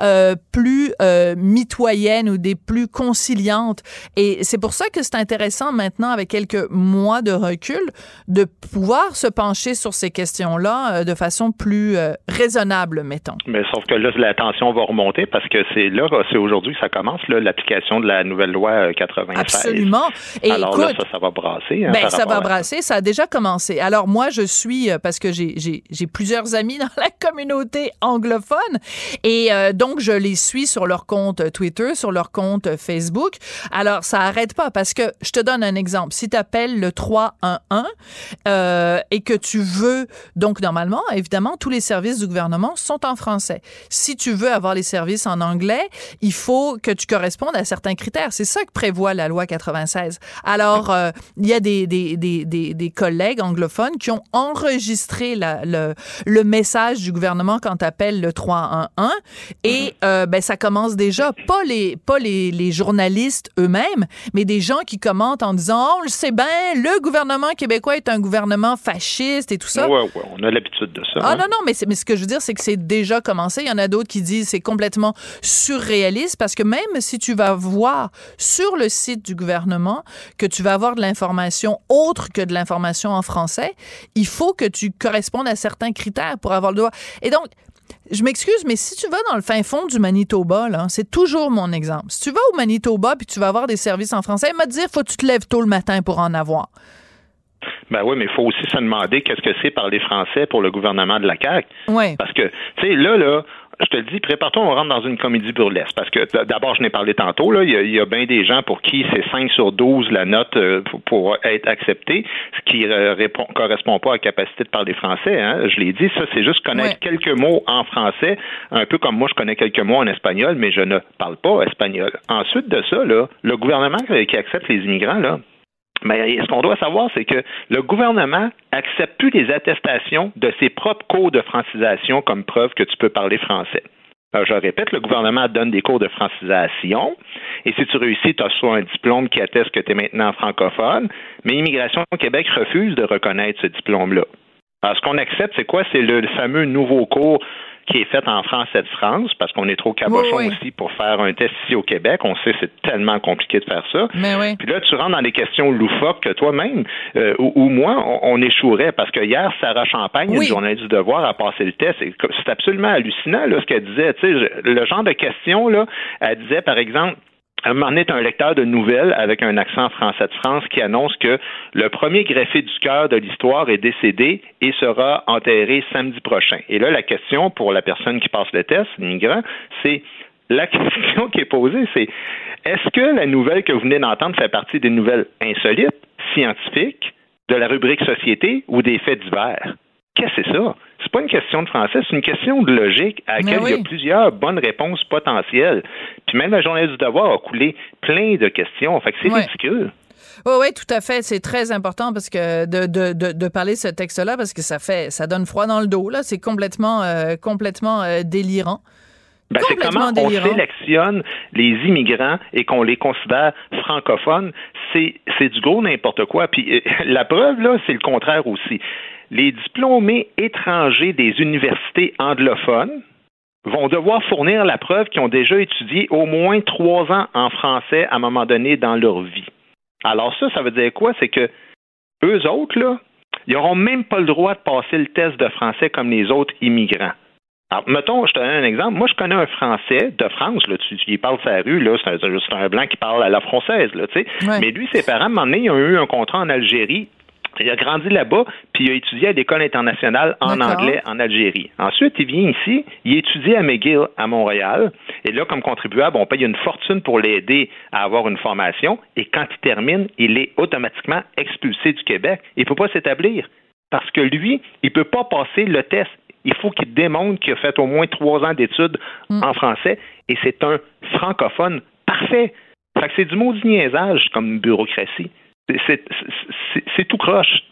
euh, plus euh, mitoyennes ou des plus conciliantes et c'est pour ça que c'est intéressant maintenant avec quelques mois de recul de pouvoir se pencher sur ces questions-là euh, de façon plus euh, raisonnable mettons Mais sauf que là, la tension va remonter parce que c'est là, c'est aujourd'hui que ça commence, là, l'application de la nouvelle loi euh, 96. Absolument. Et Alors là, écoute, ça, ça va brasser. hein, Ben, ça va brasser, ça a déjà commencé. Alors moi, je suis, euh, parce que j'ai plusieurs amis dans la communauté anglophone, et euh, donc je les suis sur leur compte Twitter, sur leur compte Facebook. Alors, ça arrête pas, parce que je te donne un exemple. Si tu appelles le 311 euh, et que tu veux, donc normalement, évidemment, tous les services du gouvernement sont en français. Si tu veux avoir les services en anglais, il faut que tu correspondes à certains critères. C'est ça que prévoit la loi 96. Alors, euh, il y a des, des, des, des, collègues anglophones qui ont enregistré la- le, le message du gouvernement quand tu appelles le 311 et euh, ben, ça commence déjà, pas les, pas les, les journalistes eux-mêmes, mais des gens qui commentent en disant, oh, on le sait bien, le gouvernement québécois est un gouvernement fasciste et tout ça. Ouais, ouais, on a l'habitude de ça. Ah hein. non, non, mais, mais ce que je veux dire, c'est que c'est déjà commencé. Il y en a d'autres qui disent c'est complètement surréaliste parce que même si tu vas voir sur le site du gouvernement que tu vas avoir de l'information autre que de l'information en français, il faut que tu correspondes à certains critères pour avoir le droit. Et donc, je m'excuse, mais si tu vas dans le fin fond du Manitoba, là, c'est toujours mon exemple. Si tu vas au Manitoba puis tu vas avoir des services en français, il m'a dit faut que tu te lèves tôt le matin pour en avoir. Ben oui, mais il faut aussi se demander qu'est-ce que c'est parler français pour le gouvernement de la CAQ. Ouais. Parce que, tu sais, là, là, je te le dis, prépare-toi, on rentre dans une comédie burlesque. Parce que, d'abord, je n'ai parlé tantôt, là, il y a, il y a bien des gens pour qui c'est 5 sur 12 la note euh, pour, pour être acceptée, ce qui ne répond, correspond pas à la capacité de parler français. Hein. Je l'ai dit, ça, c'est juste connaître quelques mots en français, un peu comme moi, je connais quelques mots en espagnol, mais je ne parle pas espagnol. Ensuite de ça, là, le gouvernement qui accepte les immigrants, là, mais ce qu'on doit savoir, c'est que le gouvernement accepte plus les attestations de ses propres cours de francisation comme preuve que tu peux parler français. Alors, je répète, le gouvernement donne des cours de francisation, et si tu réussis, tu as soit un diplôme qui atteste que tu es maintenant francophone, mais Immigration au Québec refuse de reconnaître ce diplôme-là. Alors, ce qu'on accepte, c'est quoi? C'est le, le fameux nouveau cours qui est faite en français de France, parce qu'on est trop cabochon Oui, oui. aussi pour faire un test ici au Québec. On sait que c'est tellement compliqué de faire ça. Mais oui. Puis là, tu rentres dans des questions loufoques que toi-même euh, ou, ou moi, on, on échouerait. Parce que hier, Sarah Champagne, une journaliste du Devoir, a passé le test. C'est absolument hallucinant là, ce qu'elle disait. Tu sais, je- le genre de questions, là, elle disait, par exemple, donné, t'as un lecteur de nouvelles avec un accent français de France qui annonce que le premier greffé du cœur de l'histoire est décédé et sera enterré samedi prochain. Et là, la question pour la personne qui passe le test, l'immigrant, c'est la question qui est posée, c'est est-ce que la nouvelle que vous venez d'entendre fait partie des nouvelles insolites, scientifiques, de la rubrique société ou des faits divers? Qu'est-ce que c'est ça? C'est pas une question de français, c'est une question de logique à laquelle il y oui. a plusieurs bonnes réponses potentielles. Puis même la journée du devoir a coulé plein de questions. Fait que c'est Ouais. ridicule. Oui, oui, tout à fait. C'est très important parce que de, de, de, de parler de ce texte-là parce que ça fait ça donne froid dans le dos. là. C'est complètement, euh, complètement euh, délirant. Ben, c'est comment on délirant. sélectionne les immigrants et qu'on les considère francophones? C'est, c'est du gros n'importe quoi. Puis euh, la preuve, là, c'est le contraire aussi. Les diplômés étrangers des universités anglophones vont devoir fournir la preuve qu'ils ont déjà étudié au moins trois ans en français à un moment donné dans leur vie. Alors ça, ça veut dire quoi? C'est que eux autres, là, ils n'auront même pas le droit de passer le test de français comme les autres immigrants. Alors, mettons, je te donne un exemple. Moi, je connais un Français de France, là, tu, parles sa rue, là, c'est un, un blanc qui parle à la française, là, tu sais. Ouais. Mais lui, ses parents, à un moment donné, ils ont eu un contrat en Algérie. Il a grandi là-bas, puis il a étudié à l'école internationale en anglais en Algérie. Ensuite, il vient ici, il étudie à McGill à Montréal, et là, comme contribuable, on paye une fortune pour l'aider à avoir une formation, et quand il termine, il est automatiquement expulsé du Québec. Il ne peut pas s'établir, parce que lui, il ne peut pas passer le test. Il faut qu'il démontre qu'il a fait au moins trois ans d'études en français, et c'est un francophone parfait. Fait que c'est du maudit niaisage comme bureaucratie. C'est- tout croche.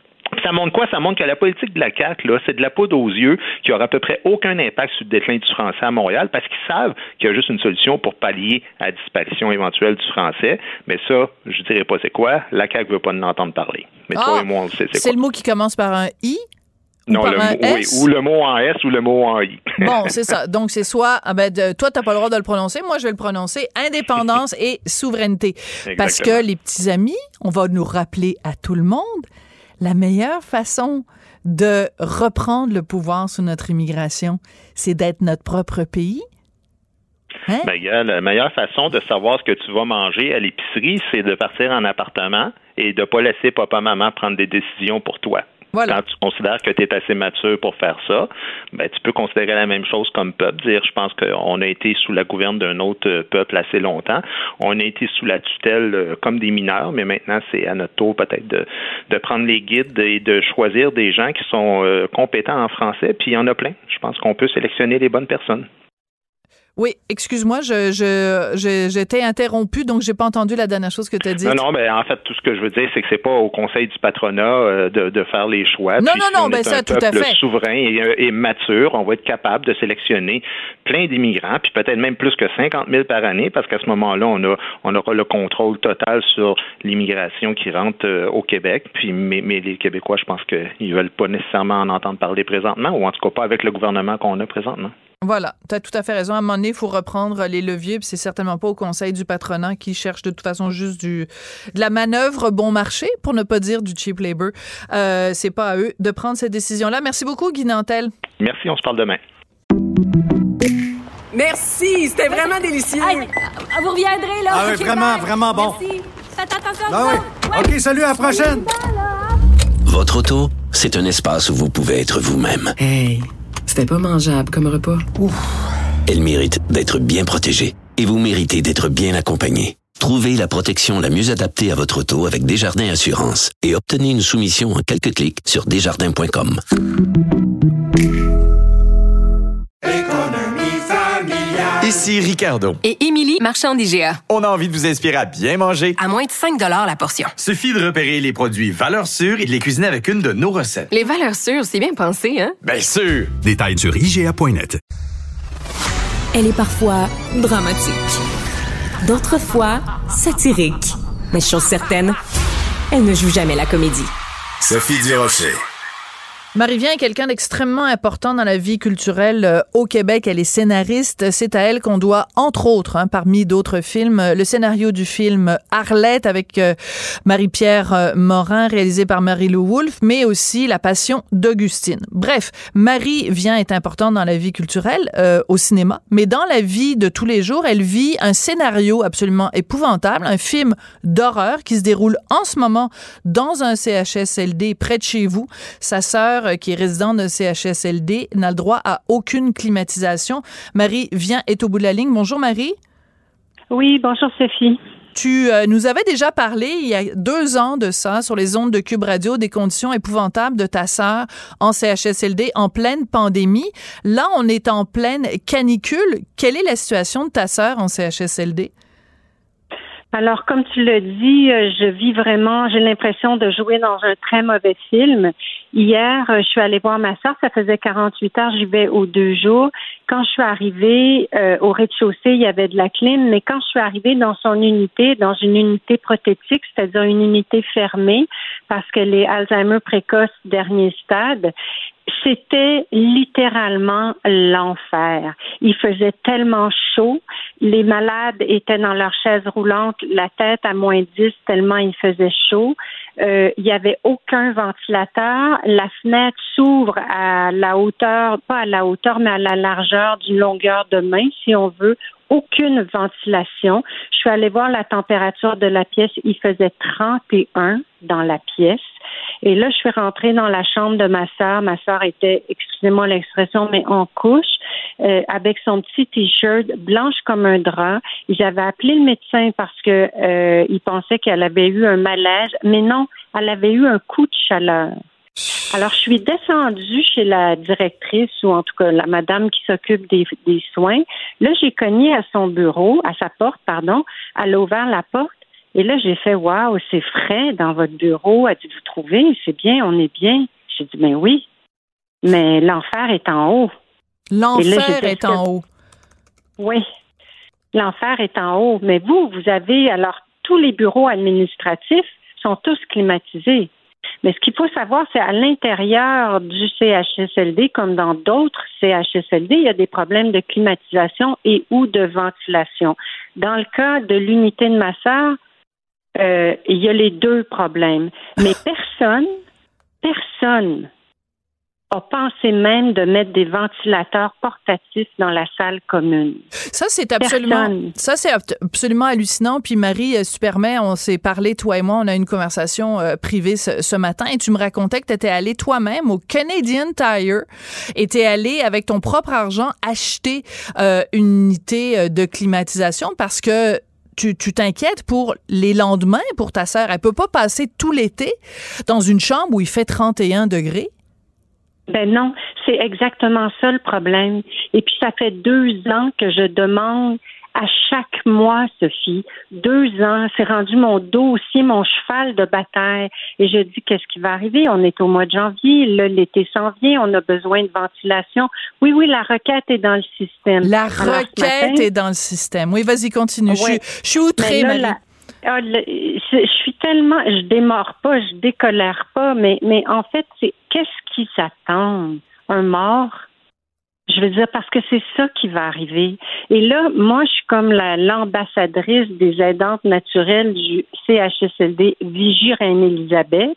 Ça montre quoi? Ça montre que la politique de la CAQ, là, c'est de la poudre aux yeux qui aura à peu près aucun impact sur le déclin du français à Montréal parce qu'ils savent qu'il y a juste une solution pour pallier à la disparition éventuelle du français. Mais ça, je dirais pas c'est quoi. La CAQ veut pas en entendre parler. Mais toi Ah, et moi, on le sait c'est le mot qui commence par un i. ou non, le mot, oui, ou le mot en S ou le mot en I. Bon, c'est ça. Donc, c'est soit, ah ben, de- toi, t'as pas le droit de le prononcer, moi, je vais le prononcer, indépendance et souveraineté. Parce que les petits amis, on va nous rappeler à tout le monde, la meilleure façon de reprendre le pouvoir sur notre immigration, c'est d'être notre propre pays. Hein? Ben, la meilleure façon de savoir ce que tu vas manger à l'épicerie, c'est de partir en appartement et de pas laisser papa-maman prendre des décisions pour toi. Voilà. Quand tu considères que tu es assez mature pour faire ça, ben, tu peux considérer la même chose comme peuple. Dire, je pense qu'on a été sous la gouverne d'un autre euh, peuple assez longtemps. On a été sous la tutelle euh, comme des mineurs, mais maintenant, c'est à notre tour peut-être de, de prendre les guides et de choisir des gens qui sont euh, compétents en français. Puis il y en a plein. Je pense qu'on peut sélectionner les bonnes personnes. Oui, excuse-moi, je, je, je- j'étais interrompue, donc j'ai pas entendu la dernière chose que tu as dit. Non, non, mais en fait, tout ce que je veux dire, c'est que c'est pas au conseil du patronat euh, de, de faire les choix. Non, Puis non, si non, on ben est ça, un tout à fait. souverain et, euh, et mature, on va être capable de sélectionner plein d'immigrants, puis peut-être même plus que 50 000 par année, parce qu'à ce moment-là, on a, on aura le contrôle total sur l'immigration qui rentre euh, au Québec. Puis, mais, mais les Québécois, je pense qu'ils veulent pas nécessairement en entendre parler présentement, ou en tout cas pas avec le gouvernement qu'on a présentement. Voilà, tu as tout à fait raison. À un moment donné, il faut reprendre les leviers, puis c'est certainement pas au conseil du patronat qui cherche de toute façon juste du de la manœuvre bon marché, pour ne pas dire du cheap labor. Euh, c'est pas à eux de prendre cette décision-là. Merci beaucoup, Guy Nantel. Merci, on se parle demain. Merci, c'était vraiment délicieux. Vous reviendrez, là. Ah oui, vraiment, bye. vraiment bon. Merci. Faites attention. Ah oui. OK, salut, à la prochaine. Votre auto, c'est un espace où vous pouvez être vous-même. Hey, c'était pas mangeable comme repas. Elle mérite d'être bien protégée et vous méritez d'être bien accompagné. Trouvez la protection la mieux adaptée à votre auto avec Desjardins Assurance et obtenez une soumission en quelques clics sur desjardins.com. Ici Ricardo. Et Émilie, marchand d'IGA. On a envie de vous inspirer à bien manger. À moins de 5 la portion. Suffit de repérer les produits valeurs sûres et de les cuisiner avec une de nos recettes. Les valeurs sûres, c'est bien pensé, hein? Bien sûr! Détails sur IGA.net. Elle est parfois dramatique, d'autres fois satirique. Mais chose certaine, elle ne joue jamais la comédie. Sophie Durocher. Marie Vien est quelqu'un d'extrêmement important dans la vie culturelle euh, au Québec. Elle est scénariste. C'est à elle qu'on doit, entre autres, hein, parmi d'autres films, euh, le scénario du film Arlette avec euh, Marie-Pierre Morin, réalisé par Marie-Lou Wolfe, mais aussi La Passion d'Augustine. Bref, Marie Vien est importante dans la vie culturelle au cinéma, mais dans la vie de tous les jours, elle vit un scénario absolument épouvantable, un film d'horreur qui se déroule en ce moment dans un CHSLD près de chez vous. Sa sœur euh, qui est résidente de CHSLD, n'a le droit à aucune climatisation. Marie vient, est au bout de la ligne. Bonjour Marie. Oui, bonjour Sophie. Tu euh, nous avais déjà parlé il y a deux ans de ça sur les ondes de Cube Radio des conditions épouvantables de ta sœur en CHSLD en pleine pandémie. Là, on est en pleine canicule. Quelle est la situation de ta sœur en CHSLD? Alors, comme tu l'as dit, euh, je vis vraiment, j'ai l'impression de jouer dans un très mauvais film. Hier, euh, je suis allée voir ma soeur, ça faisait 48 heures, j'y vais aux deux jours. Quand je suis arrivée euh, au rez-de-chaussée, il y avait de la clim, mais quand je suis arrivée dans son unité, dans une unité prothétique, c'est-à-dire une unité fermée, parce qu'elle est Alzheimer précoce dernier stade, c'était littéralement l'enfer. Il faisait tellement chaud. Les malades étaient dans leur chaise roulante, la tête à moins 10 tellement il faisait chaud. Euh, il n'y avait aucun ventilateur. La fenêtre s'ouvre à la hauteur, pas à la hauteur, mais à la largeur d'une longueur de main, si on veut. Aucune ventilation. Je suis allée voir la température de la pièce. Il faisait 31 dans la pièce. Et là, je suis rentrée dans la chambre de ma sœur. Ma sœur était, excusez-moi l'expression, mais en couche, euh, avec son petit t-shirt blanche comme un drap. J'avais appelé le médecin parce que euh, il pensait qu'elle avait eu un malaise, mais non, elle avait eu un coup de chaleur. Alors, je suis descendue chez la directrice, ou en tout cas la madame qui s'occupe des, des soins. Là, j'ai cogné à son bureau, à sa porte, pardon. Elle a ouvert la porte. Et là, j'ai fait Waouh, c'est frais dans votre bureau. Elle dit Vous trouvez? C'est bien, on est bien. J'ai dit Ben oui. Mais l'enfer est en haut. L'enfer est en haut. Oui. L'enfer est en haut. Mais vous, vous avez alors tous les bureaux administratifs sont tous climatisés. Mais ce qu'il faut savoir, c'est à l'intérieur du CHSLD, comme dans d'autres CHSLD, il y a des problèmes de climatisation et ou de ventilation. Dans le cas de l'unité de ma sœur, euh, il y a les deux problèmes. Mais personne, personne a pensé même de mettre des ventilateurs portatifs dans la salle commune. Ça, c'est absolument, Personne. ça, c'est absolument hallucinant. Puis Marie euh, Supermet, on s'est parlé, toi et moi, on a eu une conversation euh, privée ce, ce matin et tu me racontais que tu étais allé toi-même au Canadian Tire et tu es allé avec ton propre argent acheter euh, une unité de climatisation parce que tu tu t'inquiètes pour les lendemains pour ta sœur. Elle peut pas passer tout l'été dans une chambre où il fait 31 degrés. Ben non, c'est exactement ça le problème. Et puis ça fait deux ans que je demande à chaque mois, Sophie, deux ans, c'est rendu mon dossier, mon cheval de bataille. Et je dis qu'est-ce qui va arriver? On est au mois de janvier, là, l'été s'en vient, on a besoin de ventilation. Oui, oui, la requête est dans le système. La Alors, requête matin- est dans le système. Oui, vas-y, continue. Je, suis- je suis outrée, là, Marie. la- ah, je suis tellement, je démords pas, je décolère pas, mais, en fait, c'est qu'est-ce qui s'attend? Un mort? Je veux dire, parce que c'est ça qui va arriver. Et là, moi, je suis comme la- l'ambassadrice des aidantes naturelles du CHSLD Vigie Reine-Élisabeth,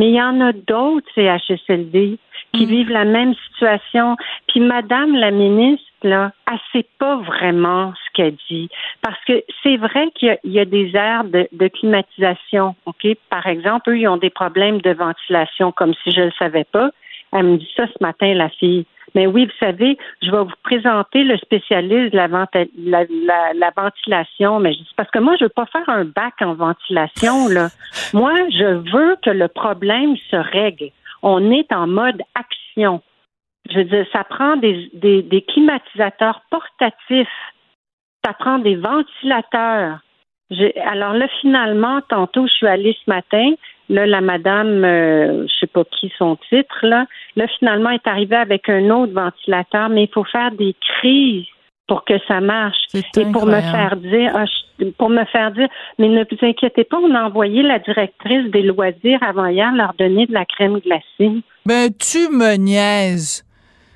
mais il y en a d'autres CHSLD qui vivent la même situation. Puis Madame la ministre, là, elle sait pas vraiment ce qu'elle dit. Parce que c'est vrai qu'il y a- il y, a des aires de, de climatisation. OK? Par exemple, eux, ils ont des problèmes de ventilation, comme si je ne le savais pas. Elle me dit ça ce matin, la fille. Mais oui, vous savez, je vais vous présenter le spécialiste de la, ventilation. Mais je dis, parce que moi, je veux pas faire un bac en ventilation, là. Moi, je veux que le problème se règle. On est en mode action. Je veux dire, ça prend des, des, climatisateurs portatifs. Ça prend des ventilateurs. Alors là, finalement, tantôt, je suis allée ce matin. Là, la madame, euh, je sais pas qui son titre, là, là, finalement, est arrivée avec un autre ventilateur, mais il faut faire des crises pour que ça marche. Et pour me faire dire, ah, je- pour me faire dire, mais ne vous inquiétez pas, on a envoyé la directrice des loisirs avant hier leur donner de la crème glacée. Ben, tu me niaises.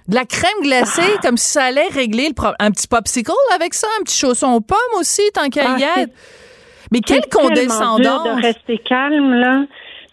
De la crème glacée, comme si ça allait régler le problème. Un petit popsicle avec ça, un petit chausson aux pommes aussi, tant qu'à y Ah, être. Mais quelle condescendance! de rester calme, là.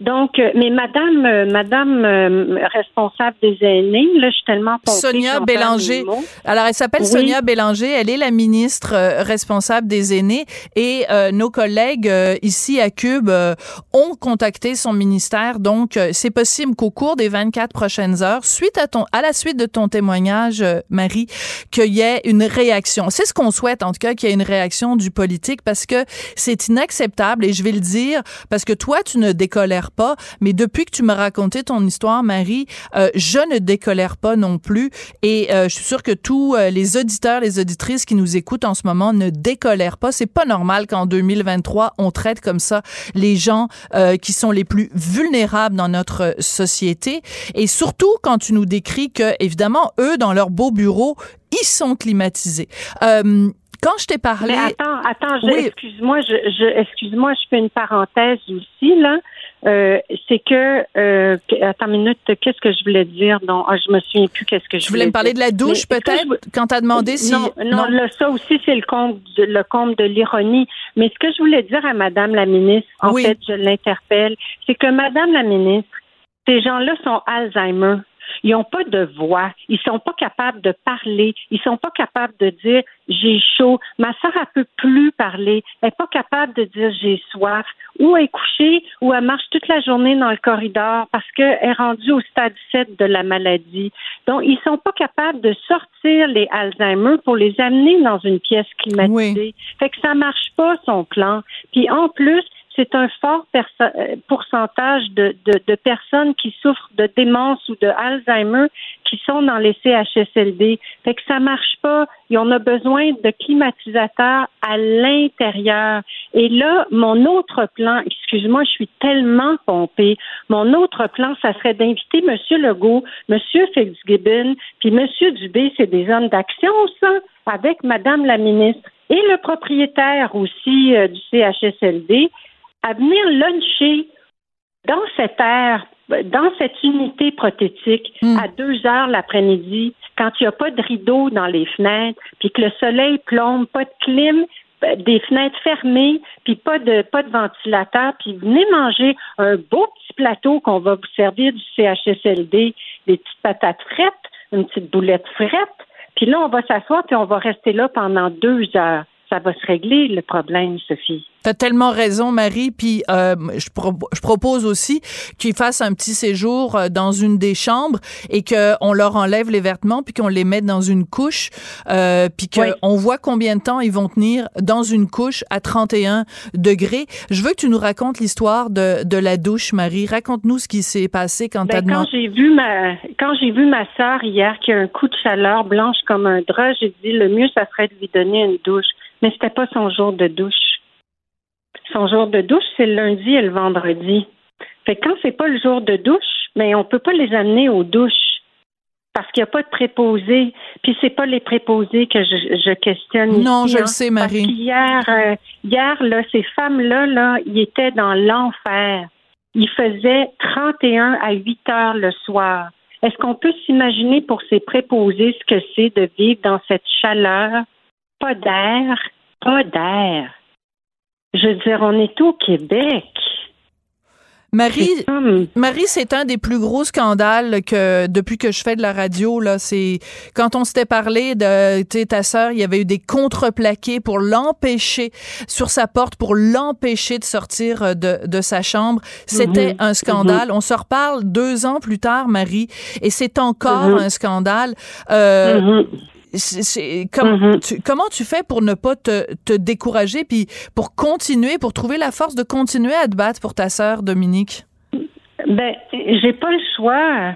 Donc, euh, mais madame, euh, madame euh, responsable des aînés, là, je suis tellement pompée Sonia Bélanger. Alors, elle s'appelle Oui. Sonia Bélanger. Elle est la ministre euh, responsable des aînés. Et euh, nos collègues euh, ici à Cube euh, ont contacté son ministère. Donc, euh, c'est possible qu'au cours des 24 prochaines heures, suite à ton, à la suite de ton témoignage, Marie, qu'il y ait une réaction. C'est ce qu'on souhaite, en tout cas, qu'il y ait une réaction du politique parce que c'est inacceptable. Et je vais le dire parce que toi, tu ne décolères pas. Mais depuis que tu m'as raconté ton histoire, Marie, euh, je ne décolère pas non plus. Et euh, je suis sûre que tous euh, les auditeurs, les auditrices qui nous écoutent en ce moment ne décolèrent pas. C'est pas normal qu'en 2023, on traite comme ça les gens euh, qui sont les plus vulnérables dans notre société. Et surtout quand tu nous décris que, évidemment, eux, dans leur beau bureau, ils sont climatisés. Euh, quand je t'ai parlé... Mais attends, attends, Oui. excuse-moi, je, je, excuse-moi, je fais une parenthèse aussi là. Euh, c'est que, euh, attends une minute, qu'est-ce que je voulais dire? Non, ah, je me souviens plus qu'est-ce que je Tu voulais me parler de la douche, peut-être, je- quand t'as demandé si... Non, non, là, ça aussi, c'est le comble, de, le comble de l'ironie. Mais ce que je voulais dire à Madame la ministre, en Oui. fait, je l'interpelle, c'est que Madame la ministre, ces gens-là sont Alzheimer. Ils n'ont pas de voix. Ils sont pas capables de parler. Ils sont pas capables de dire j'ai chaud. Ma soeur, elle peut plus parler. Elle n'est pas capable de dire j'ai soif. Ou elle est couchée, ou elle marche toute la journée dans le corridor parce qu'elle est rendue au stade 7 de la maladie. Donc, ils sont pas capables de sortir les Alzheimer pour les amener dans une pièce climatisée. Fait que ça marche pas, son plan. Puis en plus, c'est un fort euh, pourcentage de, de, de personnes qui souffrent de démence ou de Alzheimer qui sont dans les CHSLD. Fait que ça marche pas. Et on a besoin de climatisateurs à l'intérieur. Et là, mon autre plan, excuse-moi, je suis tellement pompée. Mon autre plan, ça serait d'inviter M. Legault, M. Fitzgibbon, puis M. Dubé, c'est des hommes d'action, ça, avec Mme la ministre et le propriétaire aussi euh, du CHSLD, à venir luncher dans cette aire, dans cette unité prothétique, à deux heures l'après-midi, quand il n'y a pas de rideau dans les fenêtres, puis que le soleil plombe, pas de clim, euh, des fenêtres fermées, puis pas de pas de ventilateur, puis venez manger un beau petit plateau qu'on va vous servir du CHSLD, des petites patates frettes, une petite boulette frette, puis là on va s'asseoir puis on va rester là pendant deux heures. Ça va se régler le problème, Sophie. T'as tellement raison, Marie. Puis euh, je, pro- je propose aussi qu'ils fassent un petit séjour euh, dans une des chambres et qu'on leur enlève les vêtements puis qu'on les mette dans une couche euh, puis qu'on voit combien de temps ils vont tenir dans une couche à 31 degrés. Je veux que tu nous racontes l'histoire de, de la douche, Marie. Raconte-nous ce qui s'est passé quand t'as Ben, quand demandé. j'ai vu ma quand j'ai vu ma sœur hier qui a un coup de chaleur blanche comme un drap, j'ai dit le mieux ça serait de lui donner une douche. Mais c'était pas son jour de douche. Son jour de douche, c'est le lundi et le vendredi. Fait que quand c'est pas le jour de douche, mais on peut pas les amener aux douches parce qu'il n'y a pas de préposés. Puis c'est pas les préposés que je, je questionne. Non, ici, je hein. le sais, Parce Marie. qu'hier, euh, hier, là, ces femmes-là, là, ils étaient dans l'enfer. Ils faisaient 31 à 8 heures le soir. Est-ce qu'on peut s'imaginer pour ces préposés ce que c'est de vivre dans cette chaleur? Pas d'air, pas d'air. Je veux dire, on est au Québec. Marie, Marie, c'est un des plus gros scandales que depuis que je fais de la radio là, c'est quand on s'était parlé de ta sœur, il y avait eu des contreplaqués pour l'empêcher sur sa porte pour l'empêcher de sortir euh, de, de sa chambre. C'était Mhm. un scandale. Mhm. On se reparle deux ans plus tard, Marie, et c'est encore Mhm. un scandale. Euh, Mhm. tu- comment tu fais pour ne pas te, te décourager puis pour continuer, pour trouver la force de continuer à te battre pour ta sœur Dominique? Ben, j'ai pas le choix.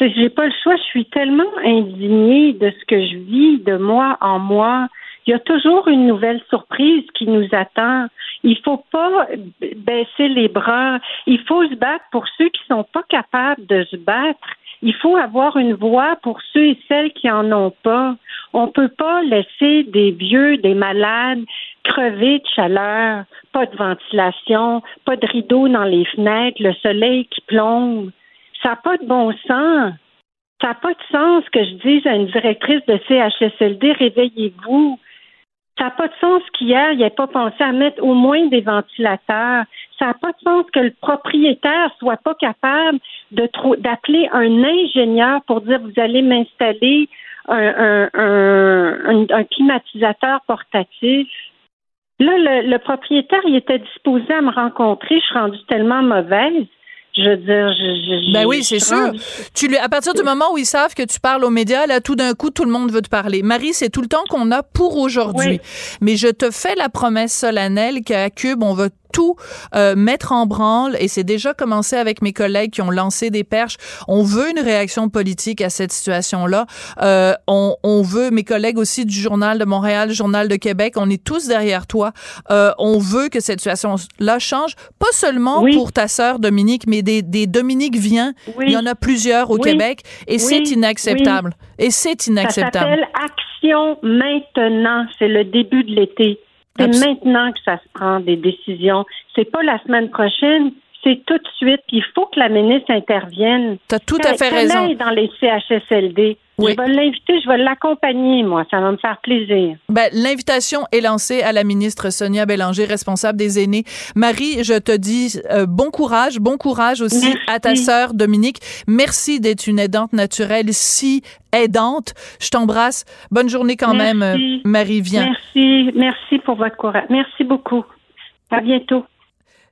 J'ai pas le choix. Je suis tellement indignée de ce que je vis, de moi en moi. Il y a toujours une nouvelle surprise qui nous attend. Il faut pas baisser les bras. Il faut se battre pour ceux qui sont pas capables de se battre. Il faut avoir une voix pour ceux et celles qui en ont pas. On peut pas laisser des vieux, des malades crever de chaleur, pas de ventilation, pas de rideaux dans les fenêtres, le soleil qui plombe. Ça n'a pas de bon sens. Ça n'a pas de sens que je dise à une directrice de CHSLD, réveillez-vous. Ça n'a pas de sens qu'hier, il n'ait pas pensé à mettre au moins des ventilateurs. Ça n'a pas de sens que le propriétaire soit pas capable de d'appeler un ingénieur pour dire vous allez m'installer un, un, un, climatisateur portatif. Là, le, le, propriétaire, il était disposé à me rencontrer. Je suis rendue tellement mauvaise. Je veux dire, je, ben oui, c'est sûr. Tu lui, à partir du moment où ils savent que tu parles aux médias, là, tout d'un coup, tout le monde veut te parler. Marie, c'est tout le temps qu'on a pour aujourd'hui. Mais je te fais la promesse solennelle qu'à Cube, on va tout euh, mettre en branle et c'est déjà commencé avec mes collègues qui ont lancé des perches. On veut une réaction politique à cette situation-là. Euh, on, on, veut, mes collègues aussi du Journal de Montréal, Journal de Québec, on est tous derrière toi. Euh, on veut que cette situation-là change, pas seulement pour ta sœur Dominique, mais des, des Dominique vient. Il y en a plusieurs au Québec et c'est inacceptable. Et c'est inacceptable. Ça s'appelle Action maintenant. C'est le début de l'été. C'est maintenant que ça se prend des décisions. C'est pas la semaine prochaine, c'est tout de suite. Il faut que la ministre intervienne. Tu as tout à fait raison. dans les CHSLD. Je vais l'inviter, je vais l'accompagner, moi. Ça va me faire plaisir. Ben, l'invitation est lancée à la ministre Sonia Bélanger, responsable des aînés. Marie, je te dis euh, bon courage, bon courage aussi à ta sœur Dominique. Merci d'être une aidante naturelle si aidante. Je t'embrasse. Bonne journée quand même, Marie. Viens. Merci, merci pour votre courage. Merci beaucoup. À bientôt.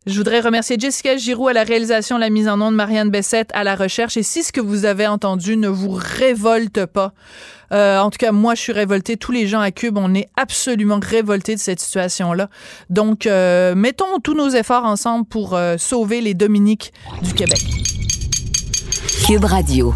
Je voudrais remercier Jessica Giroux à la réalisation, la mise en onde, Marianne Bessette à la recherche. Et si ce que vous avez entendu ne vous révolte pas, euh, en tout cas, moi, je suis révoltée. Tous les gens à Cube, on est absolument révoltés de cette situation-là. Donc, euh, mettons tous nos efforts ensemble pour euh, sauver les Dominiques du Québec. Cube Radio.